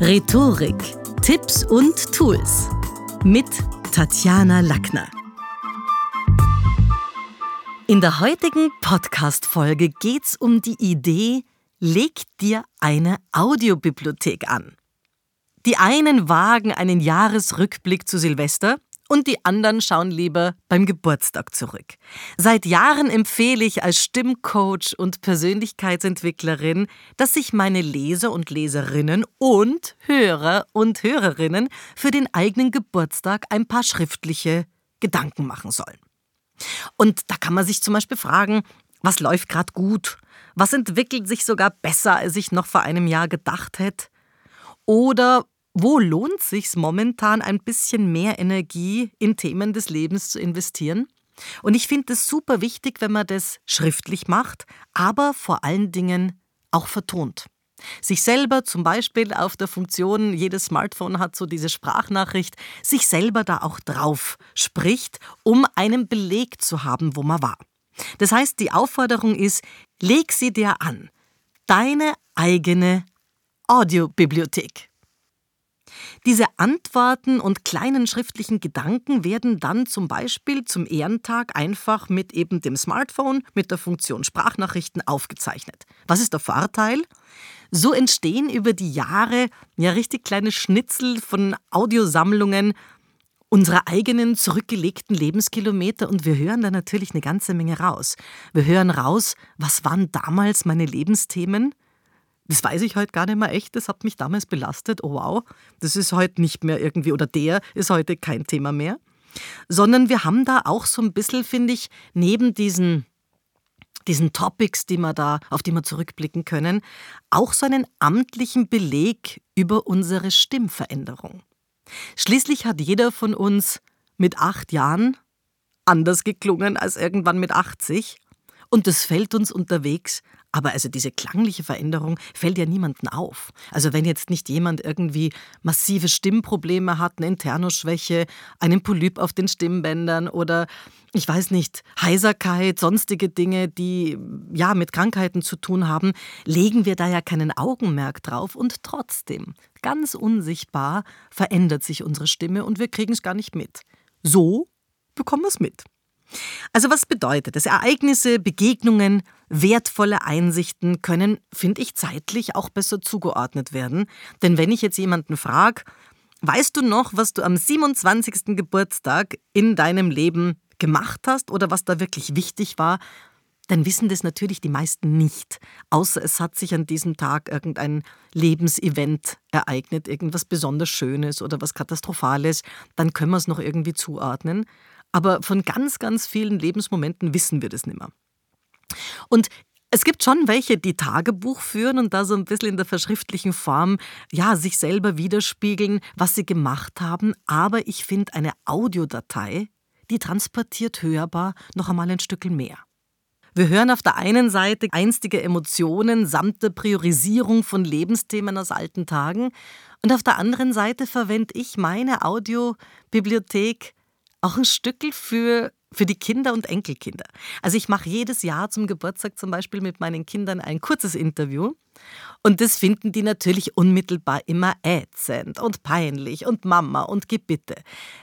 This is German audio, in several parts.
Rhetorik, Tipps und Tools mit Tatjana Lackner. In der heutigen Podcast-Folge geht's um die Idee, leg dir eine Audiobibliothek an. Die einen wagen einen Jahresrückblick zu Silvester und die anderen schauen lieber beim Geburtstag zurück. Seit Jahren empfehle ich als Stimmcoach und Persönlichkeitsentwicklerin, dass sich meine Leser und Leserinnen und Hörer und Hörerinnen für den eigenen Geburtstag ein paar schriftliche Gedanken machen sollen. Und da kann man sich zum Beispiel fragen, was läuft gerade gut? Was entwickelt sich sogar besser, als ich noch vor einem Jahr gedacht hätte? Oder wo lohnt sich momentan ein bisschen mehr Energie in Themen des Lebens zu investieren? Und ich finde es super wichtig, wenn man das schriftlich macht, aber vor allen Dingen auch vertont. Sich selber zum Beispiel auf der Funktion, jedes Smartphone hat so diese Sprachnachricht, sich selber da auch drauf spricht, um einen Beleg zu haben, wo man war. Das heißt, die Aufforderung ist, leg sie dir an. Deine eigene Audiobibliothek. Diese Antworten und kleinen schriftlichen Gedanken werden dann zum Beispiel zum Ehrentag einfach mit eben dem Smartphone mit der Funktion Sprachnachrichten aufgezeichnet. Was ist der Vorteil? So entstehen über die Jahre ja richtig kleine Schnitzel von Audiosammlungen unserer eigenen zurückgelegten Lebenskilometer und wir hören da natürlich eine ganze Menge raus. Wir hören raus, was waren damals meine Lebensthemen? Das weiß ich heute gar nicht mehr echt, das hat mich damals belastet. Oh wow, das ist heute nicht mehr irgendwie, oder der ist heute kein Thema mehr. Sondern wir haben da auch so ein bisschen, finde ich, neben diesen diesen Topics, die wir da, auf die wir zurückblicken können, auch so einen amtlichen Beleg über unsere Stimmveränderung. Schließlich hat jeder von uns mit acht Jahren anders geklungen als irgendwann mit 80 und das fällt uns unterwegs aber also diese klangliche Veränderung fällt ja niemandem auf. Also wenn jetzt nicht jemand irgendwie massive Stimmprobleme hat, eine Internoschwäche, einen Polyp auf den Stimmbändern oder ich weiß nicht, Heiserkeit, sonstige Dinge, die ja mit Krankheiten zu tun haben, legen wir da ja keinen Augenmerk drauf und trotzdem, ganz unsichtbar, verändert sich unsere Stimme und wir kriegen es gar nicht mit. So bekommen wir es mit. Also was bedeutet es? Ereignisse, Begegnungen, wertvolle Einsichten können, finde ich, zeitlich auch besser zugeordnet werden. Denn wenn ich jetzt jemanden frage, weißt du noch, was du am 27. Geburtstag in deinem Leben gemacht hast oder was da wirklich wichtig war, dann wissen das natürlich die meisten nicht. Außer es hat sich an diesem Tag irgendein Lebensevent ereignet, irgendwas besonders Schönes oder was Katastrophales, dann können wir es noch irgendwie zuordnen. Aber von ganz, ganz vielen Lebensmomenten wissen wir das nicht mehr. Und es gibt schon welche, die Tagebuch führen und da so ein bisschen in der verschriftlichen Form, ja, sich selber widerspiegeln, was sie gemacht haben. Aber ich finde, eine Audiodatei, die transportiert hörbar noch einmal ein Stück mehr. Wir hören auf der einen Seite einstige Emotionen samt der Priorisierung von Lebensthemen aus alten Tagen und auf der anderen Seite verwende ich meine Audiobibliothek auch ein Stückel für für die Kinder und Enkelkinder. Also ich mache jedes Jahr zum Geburtstag zum Beispiel mit meinen Kindern ein kurzes Interview und das finden die natürlich unmittelbar immer ätzend und peinlich und Mama und Gebitte.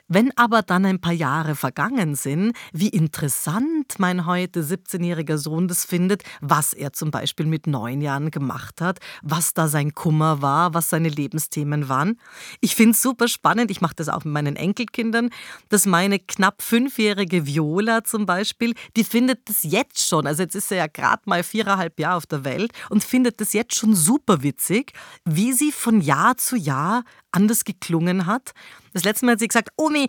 Wenn aber dann ein paar Jahre vergangen sind, wie interessant mein heute 17-jähriger Sohn das findet, was er zum Beispiel mit neun Jahren gemacht hat, was da sein Kummer war, was seine Lebensthemen waren. Ich finde es super spannend, ich mache das auch mit meinen Enkelkindern, dass meine knapp fünfjährige Viola zum Beispiel, die findet das jetzt schon, also jetzt ist er ja gerade mal viereinhalb Jahre auf der Welt und findet das jetzt schon super witzig, wie sie von Jahr zu Jahr anders geklungen hat. Das letzte Mal hat sie gesagt, Omi,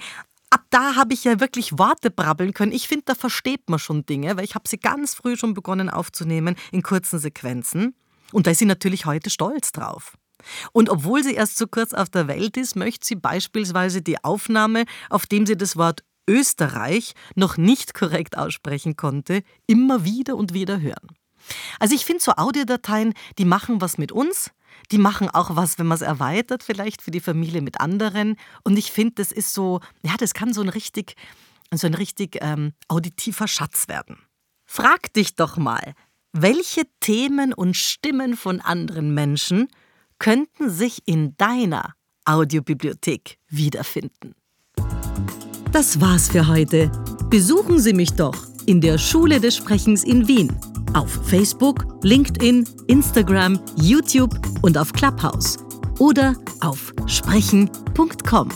ab da habe ich ja wirklich Worte brabbeln können. Ich finde, da versteht man schon Dinge, weil ich habe sie ganz früh schon begonnen aufzunehmen in kurzen Sequenzen. Und da ist sie natürlich heute stolz drauf. Und obwohl sie erst so kurz auf der Welt ist, möchte sie beispielsweise die Aufnahme, auf dem sie das Wort Österreich noch nicht korrekt aussprechen konnte, immer wieder und wieder hören. Also ich finde so Audiodateien, die machen was mit uns, die machen auch was, wenn man es erweitert, vielleicht für die Familie mit anderen. Und ich finde, das ist so, ja, das kann so ein richtig, so ein richtig ähm, auditiver Schatz werden. Frag dich doch mal, welche Themen und Stimmen von anderen Menschen könnten sich in deiner Audiobibliothek wiederfinden. Das war's für heute. Besuchen Sie mich doch in der Schule des Sprechens in Wien. Auf Facebook, LinkedIn, Instagram, YouTube und auf Clubhouse. Oder auf sprechen.com.